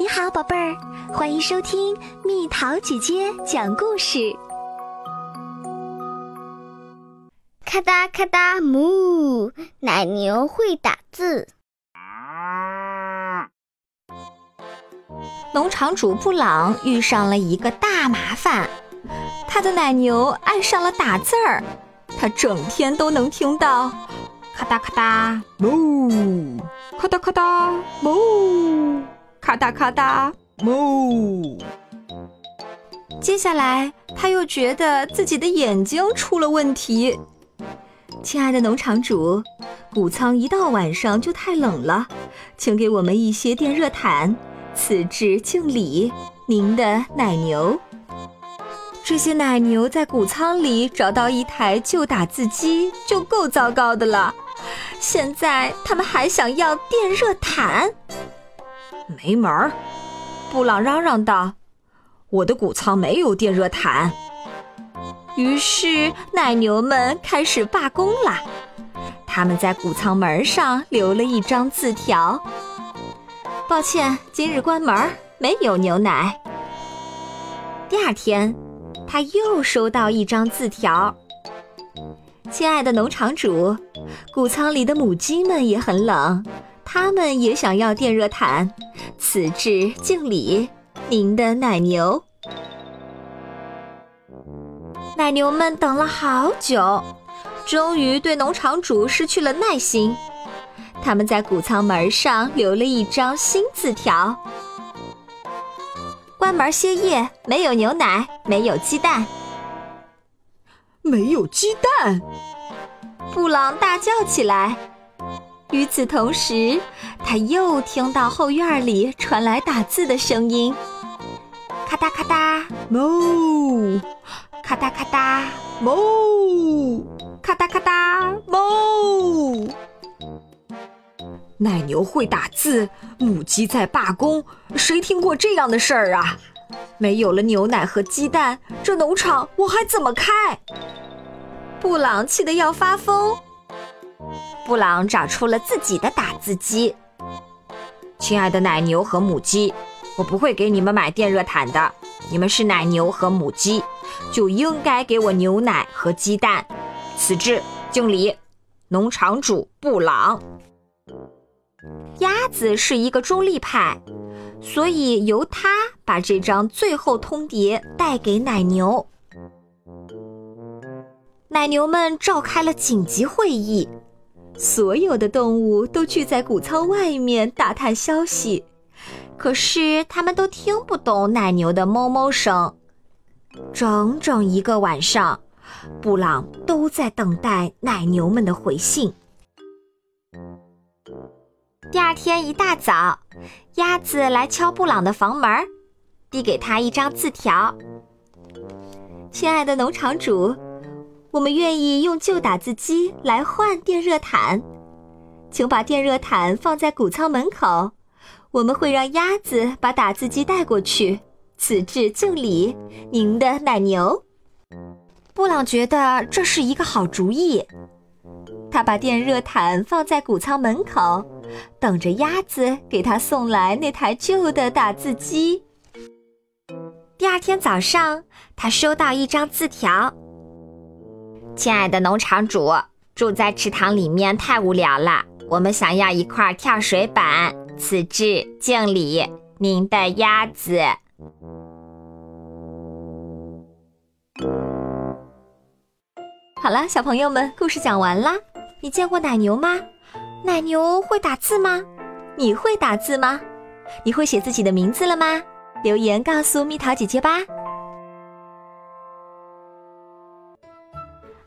你好，宝贝儿，欢迎收听蜜桃姐姐讲故事。咔哒咔哒，木奶牛会打字。农场主布朗遇上了一个大麻烦，他的奶牛爱上了打字儿，他整天都能听到咔哒咔哒，哞，咔哒咔哒，哞。咔哒咔哒，哞！接下来，他又觉得自己的眼睛出了问题。亲爱的农场主，谷仓一到晚上就太冷了，请给我们一些电热毯。此致敬礼，您的奶牛。这些奶牛在谷仓里找到一台旧打字机就够糟糕的了，现在他们还想要电热毯。没门儿！布朗嚷嚷道：“我的谷仓没有电热毯。”于是奶牛们开始罢工了。他们在谷仓门上留了一张字条：“抱歉，今日关门，没有牛奶。”第二天，他又收到一张字条：“亲爱的农场主，谷仓里的母鸡们也很冷。”他们也想要电热毯，此致敬礼，您的奶牛。奶牛们等了好久，终于对农场主失去了耐心。他们在谷仓门上留了一张新字条：“关门歇业，没有牛奶，没有鸡蛋。”没有鸡蛋！布朗大叫起来。与此同时，他又听到后院里传来打字的声音：咔哒咔哒，哞；咔哒咔哒，哞；咔哒咔哒，哞。奶牛会打字，母鸡在罢工，谁听过这样的事儿啊？没有了牛奶和鸡蛋，这农场我还怎么开？布朗气得要发疯。布朗找出了自己的打字机。亲爱的奶牛和母鸡，我不会给你们买电热毯的。你们是奶牛和母鸡，就应该给我牛奶和鸡蛋。此致敬礼，农场主布朗。鸭子是一个中立派，所以由他把这张最后通牒带给奶牛。奶牛们召开了紧急会议。所有的动物都聚在谷仓外面打探消息，可是他们都听不懂奶牛的哞哞声。整整一个晚上，布朗都在等待奶牛们的回信。第二天一大早，鸭子来敲布朗的房门，递给他一张字条：“亲爱的农场主。”我们愿意用旧打字机来换电热毯，请把电热毯放在谷仓门口。我们会让鸭子把打字机带过去。此致敬礼，您的奶牛。布朗觉得这是一个好主意，他把电热毯放在谷仓门口，等着鸭子给他送来那台旧的打字机。第二天早上，他收到一张字条。亲爱的农场主，住在池塘里面太无聊了，我们想要一块跳水板。此致敬礼，您的鸭子。好了，小朋友们，故事讲完啦。你见过奶牛吗？奶牛会打字吗？你会打字吗？你会写自己的名字了吗？留言告诉蜜桃姐姐吧。